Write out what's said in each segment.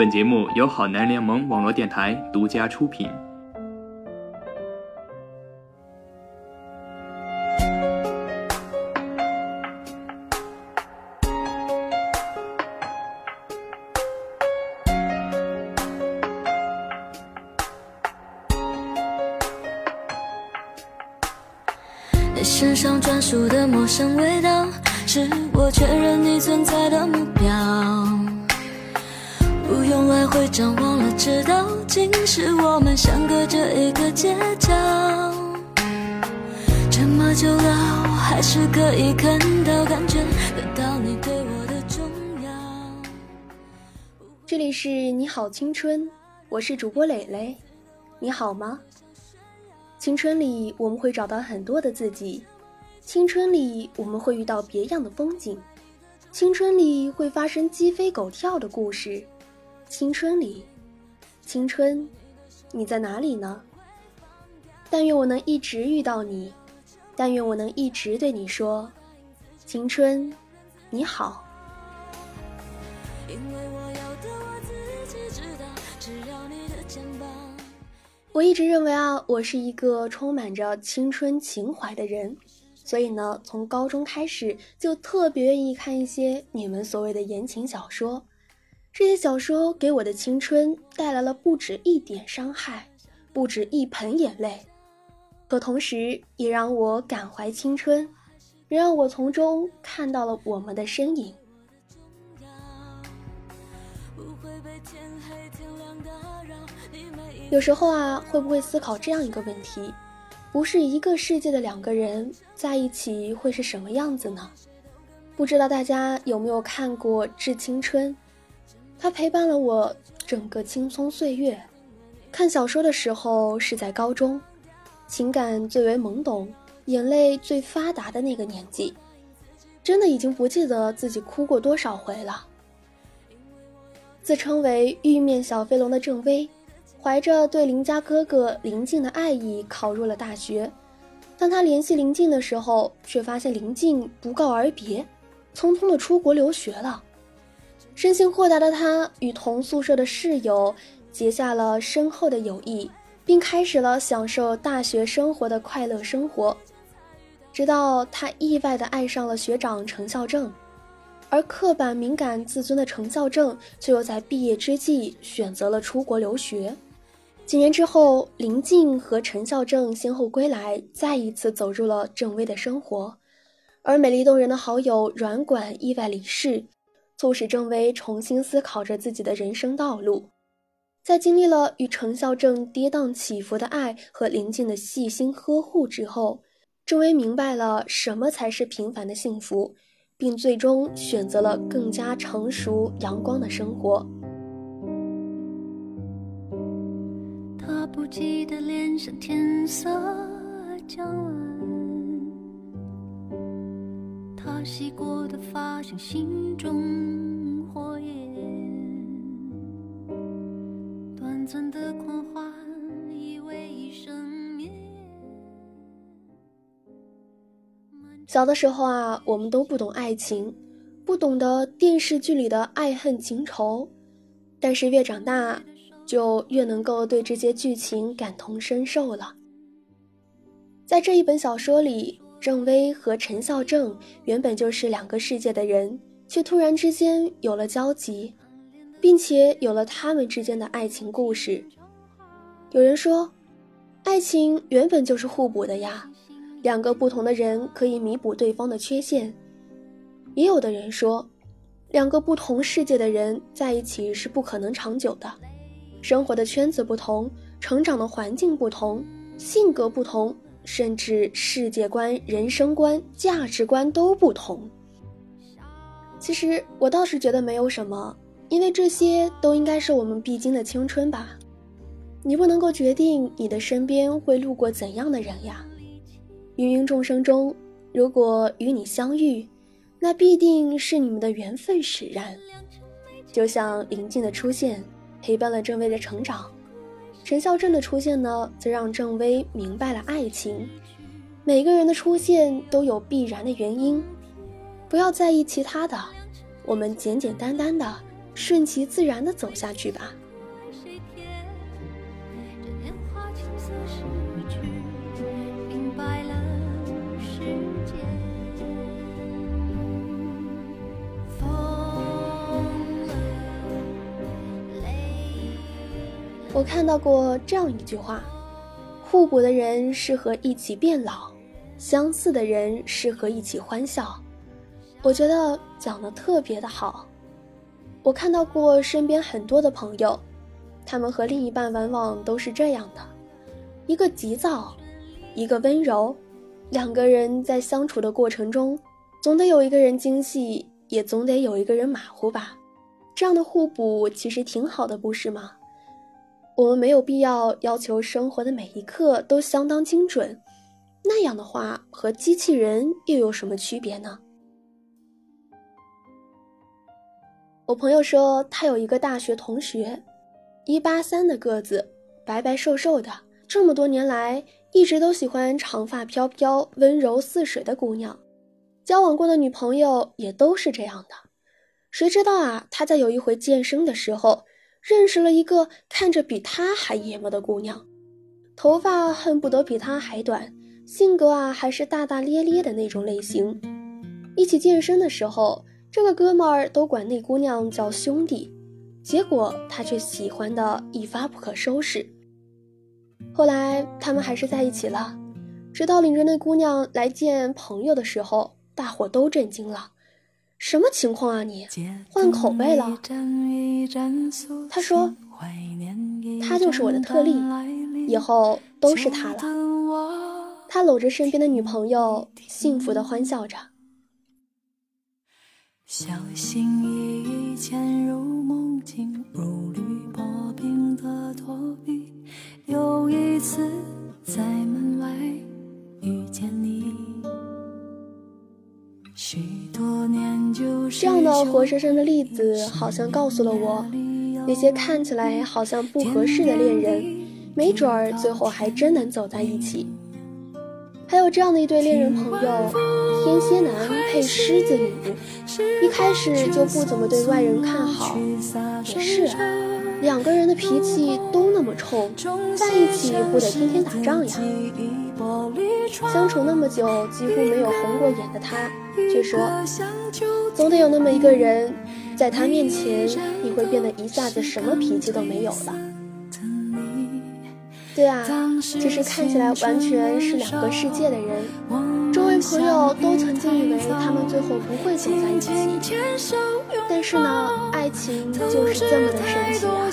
本节目由好男联盟网络电台独家出品。你身上专属的陌生味道，是我确认你存在的目标。用来回张望了，知道竟是我们相隔着一个街角。这么久了，我还是可以看到、感觉得到你对我的重要。这里是你好青春，我是主播蕾蕾，你好吗？青春里我们会找到很多的自己，青春里我们会遇到别样的风景，青春里会发生鸡飞狗跳的故事，青春里，青春，你在哪里呢？但愿我能一直遇到你，但愿我能一直对你说，青春，你好。因为我要的我自己知道，只要你的肩膀。我一直认为啊，我是一个充满着青春情怀的人，所以呢，从高中开始就特别愿意看一些你们所谓的言情小说。这些小说给我的青春带来了不止一点伤害，不止一盆眼泪，可同时也让我感怀青春，也让我从中看到了我们的身影。有时候啊，会不会思考这样一个问题：不是一个世界的两个人在一起会是什么样子呢？不知道大家有没有看过《致青春》？它陪伴了我整个青葱岁月。看小说的时候是在高中，情感最为懵懂、眼泪最发达的那个年纪，真的已经不记得自己哭过多少回了。自称为玉面小飞龙的郑薇。怀着对邻家哥哥林静的爱意考入了大学，当他联系林静的时候，却发现林静不告而别，匆匆的出国留学了。生性豁达的他与同宿舍的室友结下了深厚的友谊，并开始了享受大学生活的快乐生活。直到他意外的爱上了学长程孝正，而刻板敏感自尊的程孝正却又在毕业之际选择了出国留学。几年之后，林静和陈孝正先后归来，再一次走入了郑薇的生活。而美丽动人的好友阮管意外离世，促使郑薇重新思考着自己的人生道路。在经历了与程孝正跌宕起伏的爱和林静的细心呵护之后，郑薇明白了什么才是平凡的幸福，并最终选择了更加成熟阳光的生活。他不记得脸上天色将晚，洗过的发像心中火焰，短暂的狂欢以为一生眠。小的时候啊，我们都不懂爱情，不懂得电视剧里的爱恨情仇，但是越长大，就越能够对这些剧情感同身受了。在这一本小说里，郑薇和陈孝正原本就是两个世界的人，却突然之间有了交集，并且有了他们之间的爱情故事。有人说，爱情原本就是互补的呀。两个不同的人可以弥补对方的缺陷，也有的人说，两个不同世界的人在一起是不可能长久的。生活的圈子不同，成长的环境不同，性格不同，甚至世界观、人生观、价值观都不同。其实我倒是觉得没有什么，因为这些都应该是我们必经的青春吧。你不能够决定你的身边会路过怎样的人呀。芸芸众生中，如果与你相遇，那必定是你们的缘分使然。就像林静的出现，陪伴了郑薇的成长；陈孝正的出现呢，则让郑薇明白了爱情。每个人的出现都有必然的原因，不要在意其他的，我们简简单单的顺其自然的走下去吧。我看到过这样一句话：互补的人适合一起变老，相似的人适合一起欢笑。我觉得讲的特别的好。我看到过身边很多的朋友，他们和另一半往往都是这样的：一个急躁，一个温柔，两个人在相处的过程中，总得有一个人精细，也总得有一个人马虎吧。这样的互补其实挺好的，不是吗？我们没有必要要求生活的每一刻都相当精准，那样的话和机器人又有什么区别呢？我朋友说，他有一个大学同学，一八三的个子，白白瘦瘦的，这么多年来一直都喜欢长发飘飘、温柔似水的姑娘，交往过的女朋友也都是这样的。谁知道啊，他在有一回健身的时候。认识了一个看着比他还爷们的姑娘，头发恨不得比他还短，性格啊还是大大咧咧的那种类型。一起健身的时候，这个哥们儿都管那姑娘叫兄弟，结果他却喜欢的一发不可收拾。后来他们还是在一起了，直到领着那姑娘来见朋友的时候，大伙都震惊了。什么情况啊？你换口味了？他说：“他就是我的特例，以后都是他了。”他搂着身边的女朋友，幸福的欢笑着。小心翼翼潜入梦境，如履薄冰的躲避。又一次在活生生的例子，好像告诉了我，那些看起来好像不合适的恋人，没准儿最后还真能走在一起。还有这样的一对恋人朋友，天蝎男配狮子女，一开始就不怎么对外人看好。也是，两个人的脾气都那么冲，在一起不得天天打仗呀？相处那么久，几乎没有红过眼的他，却说，总得有那么一个人，在他面前，你会变得一下子什么脾气都没有了。对啊，其实看起来完全是两个世界的人。周围朋友都曾经以为他们最后不会走在一起，但是呢，爱情就是这么的神奇啊！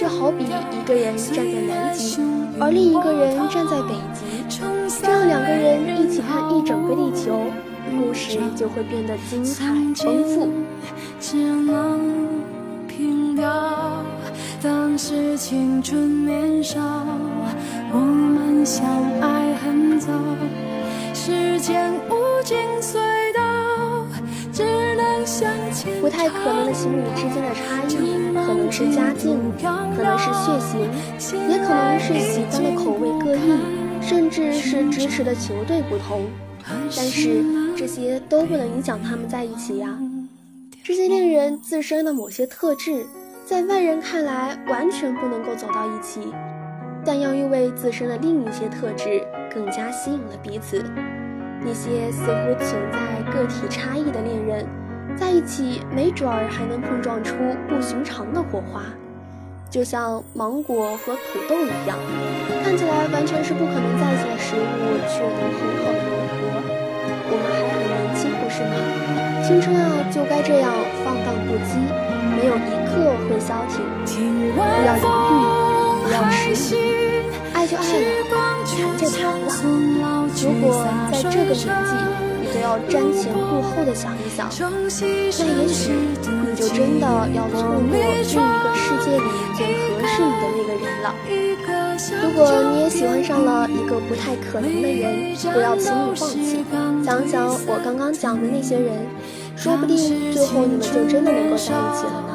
就好比一个人站在南极，而另一个人站在北极，这样两个人一起看一整个地球，故事就会变得精彩丰富。只能凭吊当时青春年少。我们相爱很早，时间无尽隧道，只能向前不太可能的情侣之间的差异，可能是家境，可能是血型，也可能是喜欢的口味各异，甚至是支持的球队不同。但是这些都不能影响他们在一起呀。这些恋人自身的某些特质，在外人看来完全不能够走到一起。但又因为自身的另一些特质更加吸引了彼此，那些似乎存在个体差异的恋人，在一起没准儿还能碰撞出不寻常的火花，就像芒果和土豆一样，看起来完全是不可能在一起的食物，却能很好的融合。我们还很年轻，不是吗？青春啊，就该这样放荡不羁，没有一刻会消停，不要犹豫。不要迟疑，爱就爱了，谈就谈了。如果在这个年纪，你都要瞻前顾后的想一想，那也许你就真的要错过另一个世界里最合适你的那个人了。如果你也喜欢上了一个不太可能的人，不要轻易放弃。想想我刚刚讲的那些人，说不定最后你们就真的能够在一起了呢。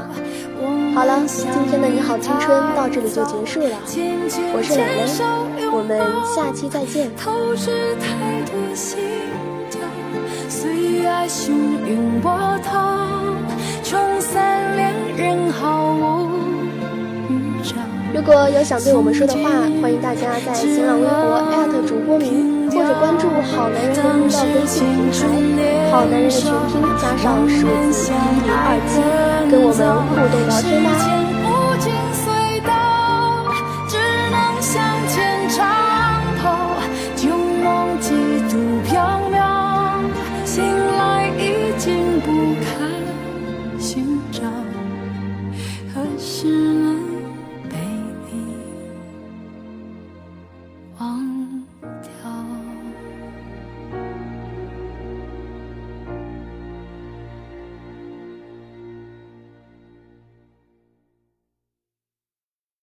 好了，今天的你好青春到这里就结束了。我是蕾蕾，我们下期再见。如果有想对我们说的话，欢迎大家在新浪微博@主播名，或者关注“好男人的频道”微信平台“好男人的群”拼加上数字一零二七，跟我们互动聊天吧。